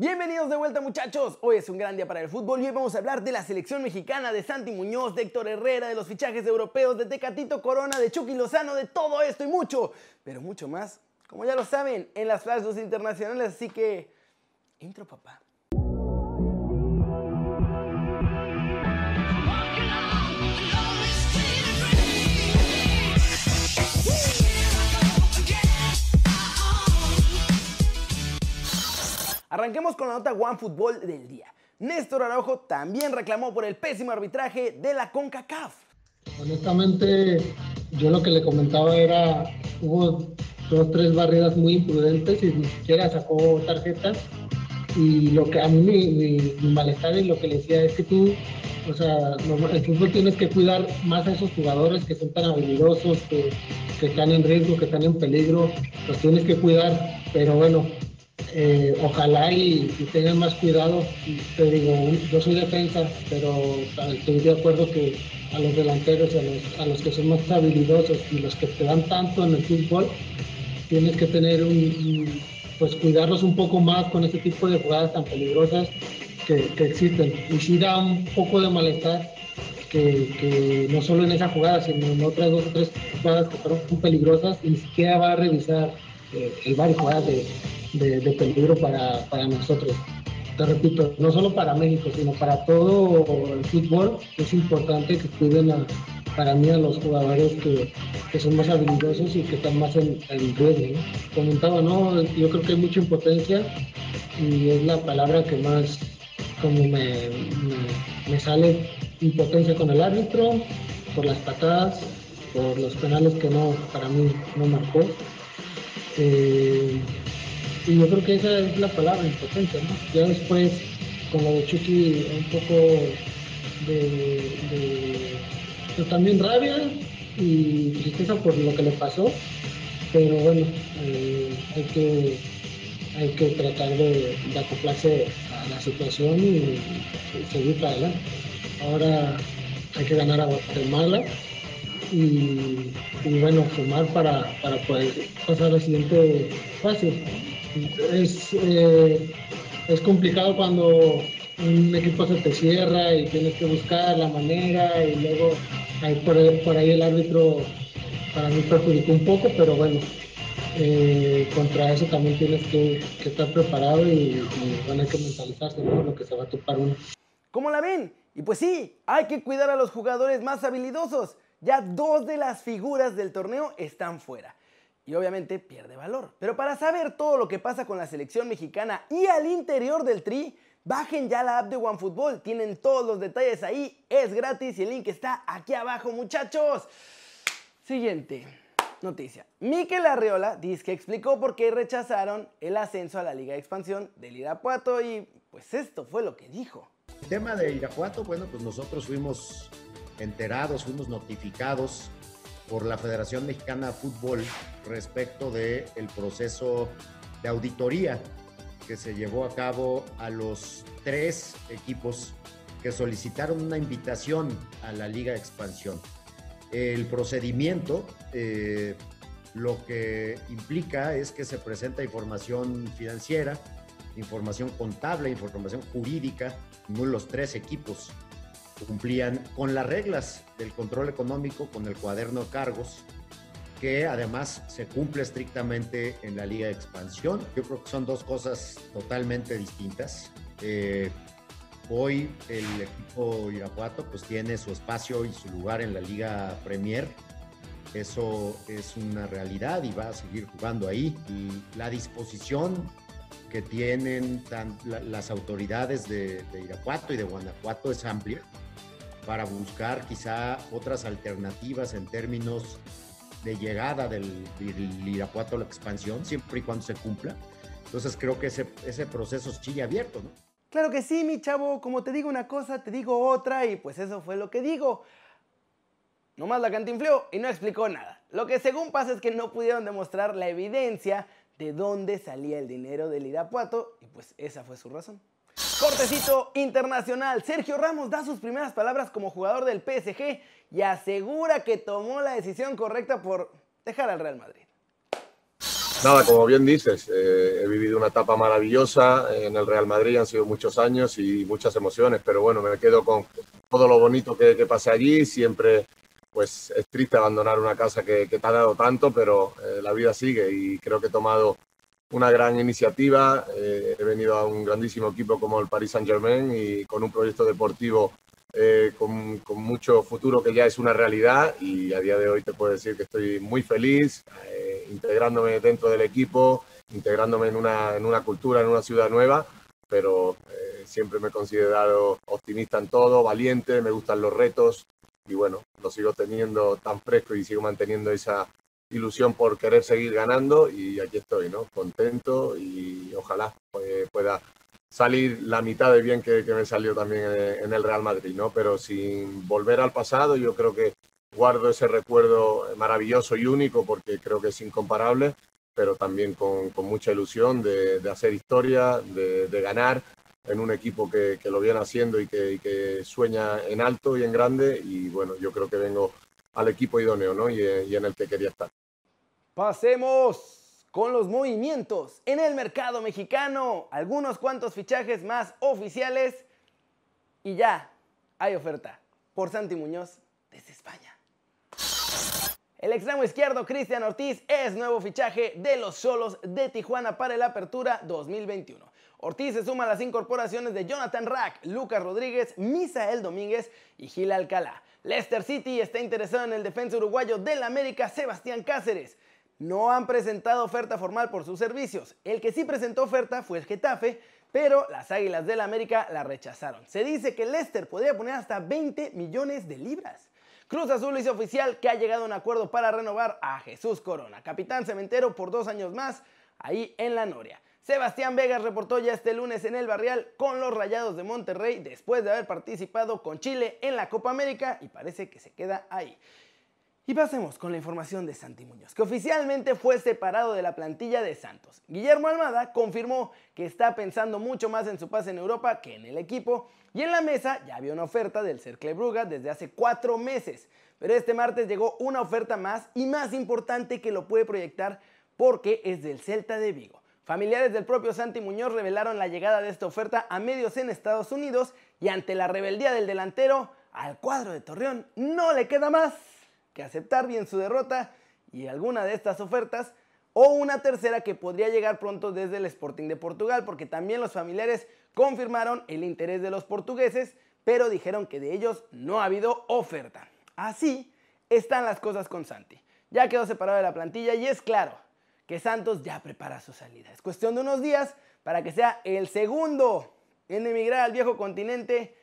Bienvenidos de vuelta muchachos, hoy es un gran día para el fútbol y hoy vamos a hablar de la selección mexicana, de Santi Muñoz, de Héctor Herrera, de los fichajes europeos, de Tecatito Corona, de Chucky Lozano, de todo esto y mucho, pero mucho más, como ya lo saben, en las flashes internacionales, así que... Intro papá. Arranquemos con la nota One Fútbol del día. Néstor Araujo también reclamó por el pésimo arbitraje de la CONCACAF. Honestamente, yo lo que le comentaba era, hubo dos, tres barridas muy imprudentes y ni siquiera sacó tarjetas. Y lo que a mí mi, malestar y lo que le decía es que tú, o sea, el fútbol tienes que cuidar más a esos jugadores que son tan habilidosos, que están en riesgo, que están en peligro, los tienes que cuidar. Pero bueno, eh, ojalá y, tengan más cuidado. Te digo, yo soy defensa, pero estoy de acuerdo que a los delanteros, a los, a los que son más habilidosos y los que te dan tanto en el fútbol, tienes que tener un, pues cuidarlos un poco más con ese tipo de jugadas tan peligrosas que, existen. Y sí da un poco de malestar que, no solo en esa jugada, sino en otras dos o tres jugadas que fueron peligrosas ni siquiera va a revisar eh, el bar jugadas de de, peligro para, para, nosotros. Te repito, no solo para México, sino para todo el fútbol, es importante que cuiden para mí a los jugadores que, que, son más habilidosos y que están más en, en riesgo. Comentaba, ¿no? Yo creo que hay mucha impotencia y es la palabra que más como me, me, sale impotencia con el árbitro, por las patadas, por los penales que no, para mí no marcó. Eh, y yo creo que esa es la palabra, impotencia, ¿no? Ya después, con lo de Chucky, un poco de, pues también rabia y tristeza por lo que le pasó, pero bueno, eh, hay, que, hay que tratar de, acoplarse a la situación y, seguir para adelante. Ahora hay que ganar a Guatemala y, bueno, sumar para, para poder pasar al siguiente fase es, eh, es complicado cuando un equipo se te cierra y tienes que buscar la manera y luego por, ahí el árbitro para mí perjudicó un poco, pero bueno, eh, contra eso también tienes que, estar preparado y, van a que mentalizarse ¿no? lo que se va a topar uno. ¿Cómo la ven? Y pues sí, hay que cuidar a los jugadores más habilidosos. Ya dos de las figuras del torneo están fuera y obviamente pierde valor. Pero para saber todo lo que pasa con la selección mexicana y al interior del tri, bajen ya la app de OneFootball. Tienen todos los detalles ahí, es gratis y el link está aquí abajo, muchachos. Siguiente noticia. Mikel Arriola dice que explicó por qué rechazaron el ascenso a la Liga de Expansión del Irapuato y pues esto fue lo que dijo. El tema de Irapuato, bueno, pues nosotros fuimos enterados, fuimos notificados por la Federación Mexicana de Fútbol respecto del el proceso de auditoría que se llevó a cabo a los tres equipos que solicitaron una invitación a la Liga de Expansión. El procedimiento eh, lo que implica es que se presenta información financiera, información contable, información jurídica, los tres equipos cumplían con las reglas del control económico, con el cuaderno de cargos, que además se cumple estrictamente en la Liga de Expansión. Yo creo que son dos cosas totalmente distintas. Eh, hoy el equipo Irapuato pues tiene su espacio y su lugar en la Liga Premier. Eso es una realidad y va a seguir jugando ahí. Y la disposición que tienen las autoridades de, de Irapuato y de Guanajuato es amplia para buscar quizá otras alternativas en términos de llegada del, Irapuato a la expansión, siempre y cuando se cumpla. Entonces creo que ese, ese proceso sigue abierto, ¿no? Claro que sí, mi chavo, como te digo una cosa, te digo otra y pues eso fue lo que digo. Nomás la cantinfleó y no explicó nada. Lo que según pasa es que no pudieron demostrar la evidencia de dónde salía el dinero del Irapuato y pues esa fue su razón. Cortecito internacional. Sergio Ramos da sus primeras palabras como jugador del PSG y asegura que tomó la decisión correcta por dejar al Real Madrid. Nada, como bien dices, eh, he vivido una etapa maravillosa en el Real Madrid, han sido muchos años y muchas emociones, pero bueno, me quedo con todo lo bonito que, que pasé allí, siempre pues es triste abandonar una casa que, te ha dado tanto, pero eh, la vida sigue y creo que he tomado una gran iniciativa, eh, he venido a un grandísimo equipo como el Paris Saint Germain y con un proyecto deportivo eh, con, con, mucho futuro que ya es una realidad. Y a día de hoy te puedo decir que estoy muy feliz eh, integrándome dentro del equipo, integrándome en una, en una cultura, en una ciudad nueva, pero siempre me he considerado optimista en todo, valiente, me gustan los retos. Y bueno, lo sigo teniendo tan fresco y sigo manteniendo esa ilusión por querer seguir ganando y aquí estoy, ¿no? Contento y ojalá pues, pueda salir la mitad de bien que, que, me salió también en el Real Madrid, ¿no? Pero sin volver al pasado, yo creo que guardo ese recuerdo maravilloso y único porque creo que es incomparable, pero también con, con mucha ilusión de, de, hacer historia, de, de, ganar en un equipo que, que lo viene haciendo y que, y que, sueña en alto y en grande. Y bueno, yo creo que vengo al equipo idóneo, ¿no? Y, y en el que quería estar. Pasemos con los movimientos en el mercado mexicano, algunos cuantos fichajes más oficiales y ya hay oferta por Santi Muñoz desde España. El extremo izquierdo Cristian Ortiz es nuevo fichaje de los Solos de Tijuana para el Apertura 2021. Ortiz se suma a las incorporaciones de Jonathan Rack, Lucas Rodríguez, Misael Domínguez y Gil Alcalá. Leicester City está interesado en el defensa uruguayo del América, Sebastián Cáceres no han presentado oferta formal por sus servicios. El que sí presentó oferta fue el Getafe, pero las Águilas del la América la rechazaron. Se dice que Leicester podría poner hasta 20 millones de libras. Cruz Azul hizo oficial que ha llegado a un acuerdo para renovar a Jesús Corona, capitán cementero por dos años más, ahí en la Noria. Sebastián Vegas reportó ya este lunes en el Barrial con los Rayados de Monterrey después de haber participado con Chile en la Copa América y parece que se queda ahí. Y pasemos con la información de Santi Muñoz, que oficialmente fue separado de la plantilla de Santos. Guillermo Almada confirmó que está pensando mucho más en su pase en Europa que en el equipo, y en la mesa ya había una oferta del Cercle Bruga desde hace cuatro meses. Pero este martes llegó una oferta más y más importante que lo puede proyectar porque es del Celta de Vigo. Familiares del propio Santi Muñoz revelaron la llegada de esta oferta a medios en Estados Unidos y ante la rebeldía del delantero, al cuadro de Torreón no le queda más que aceptar bien su derrota y alguna de estas ofertas, o una tercera que podría llegar pronto desde el Sporting de Portugal, porque también los familiares confirmaron el interés de los portugueses, pero dijeron que de ellos no ha habido oferta. Así están las cosas con Santi. Ya quedó separado de la plantilla y es claro que Santos ya prepara su salida. Es cuestión de unos días para que sea el segundo en emigrar al viejo continente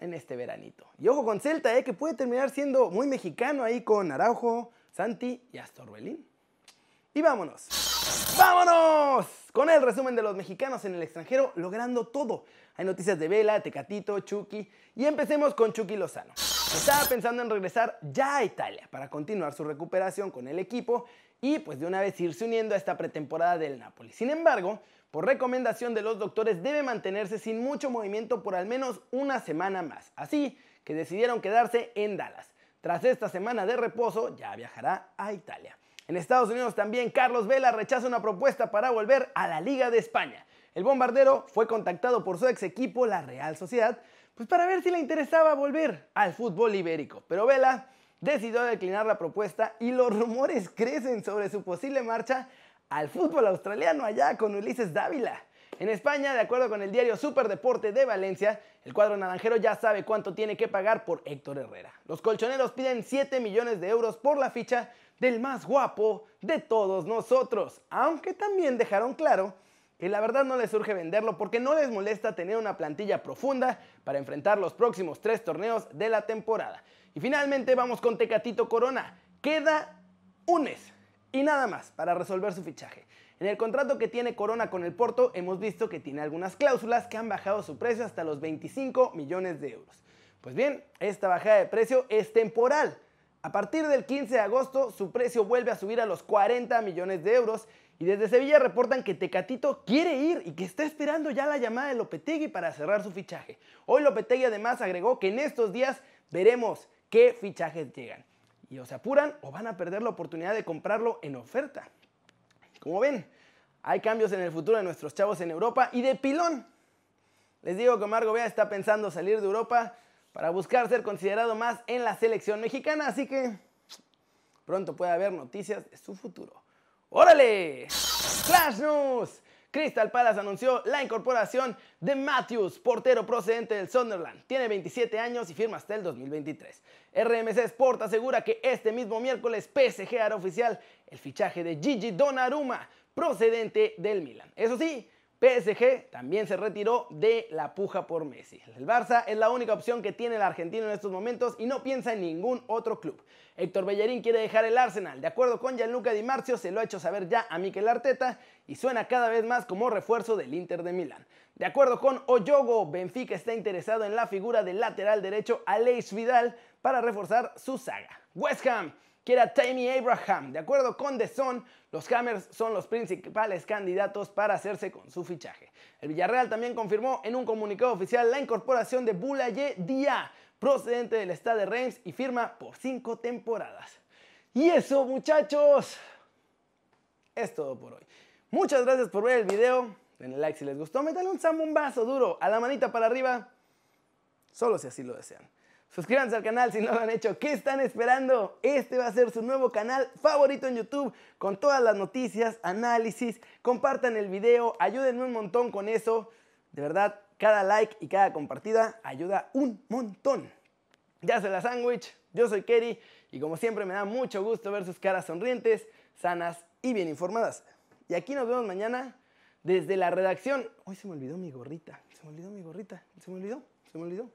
en este veranito. Y ojo con Celta, eh, que puede terminar siendo muy mexicano ahí con Araujo, Santi y Astorbelín. Y vámonos. ¡Vámonos! Con el resumen de los mexicanos en el extranjero logrando todo. Hay noticias de Vela, Tecatito, Chucky. Y empecemos con Chucky Lozano. Estaba pensando en regresar ya a Italia para continuar su recuperación con el equipo y pues de una vez irse uniendo a esta pretemporada del Napoli. Sin embargo, por recomendación de los doctores debe mantenerse sin mucho movimiento por al menos una semana más. Así que decidieron quedarse en Dallas. Tras esta semana de reposo ya viajará a Italia. En Estados Unidos también Carlos Vela rechaza una propuesta para volver a la Liga de España. El bombardero fue contactado por su ex equipo, la Real Sociedad, pues para ver si le interesaba volver al fútbol ibérico. Pero Vela decidió declinar la propuesta y los rumores crecen sobre su posible marcha al fútbol australiano allá con Ulises Dávila. En España, de acuerdo con el diario Superdeporte de Valencia, el cuadro naranjero ya sabe cuánto tiene que pagar por Héctor Herrera. Los colchoneros piden 7 millones de euros por la ficha del más guapo de todos nosotros, aunque también dejaron claro que la verdad no les surge venderlo porque no les molesta tener una plantilla profunda para enfrentar los próximos tres torneos de la temporada. Y finalmente vamos con Tecatito Corona. Queda un mes y nada más para resolver su fichaje. En el contrato que tiene Corona con el Porto hemos visto que tiene algunas cláusulas que han bajado su precio hasta los 25 millones de euros. Pues bien, esta bajada de precio es temporal. A partir del 15 de agosto su precio vuelve a subir a los 40 millones de euros y desde Sevilla reportan que Tecatito quiere ir y que está esperando ya la llamada de Lopetegui para cerrar su fichaje. Hoy Lopetegui además agregó que en estos días veremos qué fichajes llegan y o se apuran o van a perder la oportunidad de comprarlo en oferta. como ven, hay cambios en el futuro de nuestros chavos en Europa y de pilón. Les digo que Omar Gobea está pensando salir de Europa para buscar ser considerado más en la selección mexicana, así que pronto puede haber noticias de su futuro. ¡Órale! ¡Flash News! Crystal Palace anunció la incorporación de Matthews, portero procedente del Sunderland. Tiene 27 años y firma hasta el 2023. RMC Sport asegura que este mismo miércoles PSG hará oficial el fichaje de Gigi Donnarumma, procedente del Milan. Eso sí, PSG también se retiró de la puja por Messi. El Barça es la única opción que tiene el argentino en estos momentos y no piensa en ningún otro club. Héctor Bellerín quiere dejar el Arsenal. De acuerdo con Gianluca Di Marzio, se lo ha hecho saber ya a Mikel Arteta y suena cada vez más como refuerzo del Inter de Milán. De acuerdo con Oyogo, Benfica está interesado en la figura del lateral derecho Aleix Vidal para reforzar su saga. West Ham que era Tammy Abraham. De acuerdo con The Sun, los Hammers son los principales candidatos para hacerse con su fichaje. El Villarreal también confirmó en un comunicado oficial la incorporación de Boulaye Dia, procedente del Stade de Reims y firma por cinco temporadas. Y eso, muchachos, es todo por hoy. Muchas gracias por ver el video. Denle like si les gustó. Métanle un zambombazo duro a la manita para arriba. Solo si así lo desean. Suscríbanse al canal si no lo han hecho. ¿Qué están esperando? Este va a ser su nuevo canal favorito en YouTube con todas las noticias, análisis. Compartan el video, ayúdenme un montón con eso. De verdad, cada like y cada compartida ayuda un montón. Ya se la sándwich, yo soy Kerry y como siempre me da mucho gusto ver sus caras sonrientes, sanas y bien informadas. Y aquí nos vemos mañana desde la redacción. Hoy se me olvidó mi gorrita, se me olvidó mi gorrita, se me olvidó, se me olvidó.